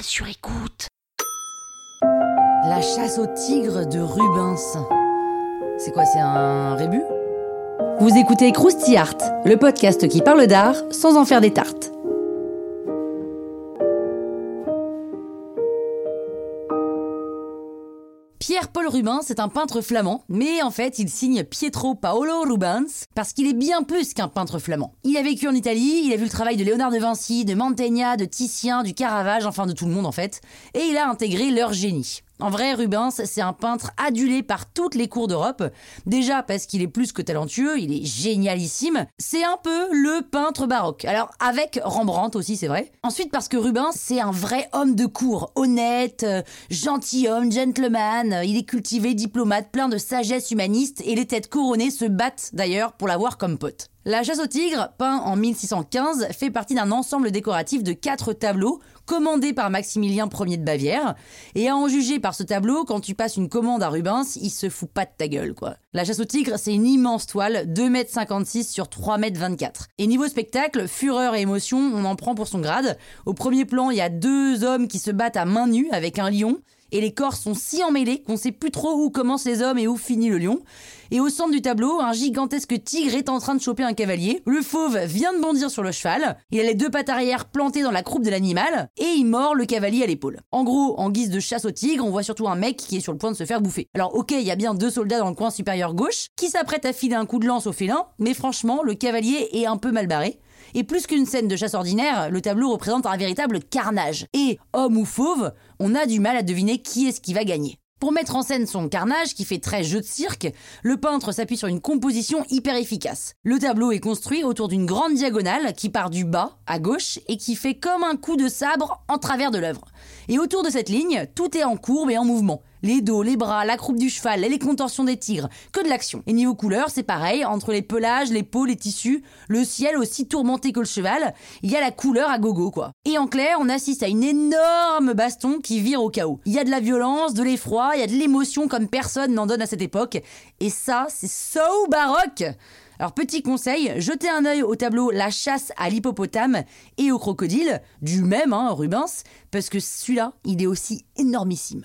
Sur écoute. La chasse au tigre de Rubens. C'est quoi, c'est un rébut Vous écoutez Krusty Art, le podcast qui parle d'art sans en faire des tartes. Pierre-Paul Rubens est un peintre flamand, mais en fait il signe Pietro Paolo Rubens parce qu'il est bien plus qu'un peintre flamand. Il a vécu en Italie, il a vu le travail de Léonard de Vinci, de Mantegna, de Titien, du Caravage, enfin de tout le monde en fait, et il a intégré leur génie. En vrai, Rubens, c'est un peintre adulé par toutes les cours d'Europe. Déjà parce qu'il est plus que talentueux, il est génialissime. C'est un peu le peintre baroque. Alors, avec Rembrandt aussi, c'est vrai. Ensuite, parce que Rubens, c'est un vrai homme de cour. Honnête, euh, gentilhomme, gentleman. Il est cultivé, diplomate, plein de sagesse humaniste. Et les têtes couronnées se battent d'ailleurs pour l'avoir comme pote. La chasse au tigre, peint en 1615, fait partie d'un ensemble décoratif de quatre tableaux commandés par Maximilien Ier de Bavière. Et à en juger par ce tableau, quand tu passes une commande à Rubens, il se fout pas de ta gueule, quoi. La chasse au tigre, c'est une immense toile, 2,56 m sur 3,24 m. Et niveau spectacle, fureur et émotion, on en prend pour son grade. Au premier plan, il y a deux hommes qui se battent à main nue avec un lion et les corps sont si emmêlés qu'on sait plus trop où commencent les hommes et où finit le lion. Et au centre du tableau, un gigantesque tigre est en train de choper un cavalier. Le fauve vient de bondir sur le cheval. Il a les deux pattes arrière plantées dans la croupe de l'animal et il mord le cavalier à l'épaule. En gros, en guise de chasse au tigre, on voit surtout un mec qui est sur le point de se faire bouffer. Alors ok, il y a bien deux soldats dans le coin supérieur gauche qui s'apprêtent à filer un coup de lance au félin, mais franchement, le cavalier est un peu mal barré. Et plus qu'une scène de chasse ordinaire, le tableau représente un véritable carnage. Et, homme ou fauve, on a du mal à deviner qui est-ce qui va gagner. Pour mettre en scène son carnage, qui fait très jeu de cirque, le peintre s'appuie sur une composition hyper efficace. Le tableau est construit autour d'une grande diagonale qui part du bas, à gauche, et qui fait comme un coup de sabre en travers de l'œuvre. Et autour de cette ligne, tout est en courbe et en mouvement les dos, les bras, la croupe du cheval, les contorsions des tigres, que de l'action. Et niveau couleur, c'est pareil, entre les pelages, les peaux, les tissus, le ciel aussi tourmenté que le cheval, il y a la couleur à gogo quoi. Et en clair, on assiste à une énorme baston qui vire au chaos. Il y a de la violence, de l'effroi, il y a de l'émotion comme personne n'en donne à cette époque. Et ça, c'est so baroque alors petit conseil, jetez un œil au tableau La chasse à l'hippopotame et au crocodile, du même hein, Rubens, parce que celui-là, il est aussi énormissime.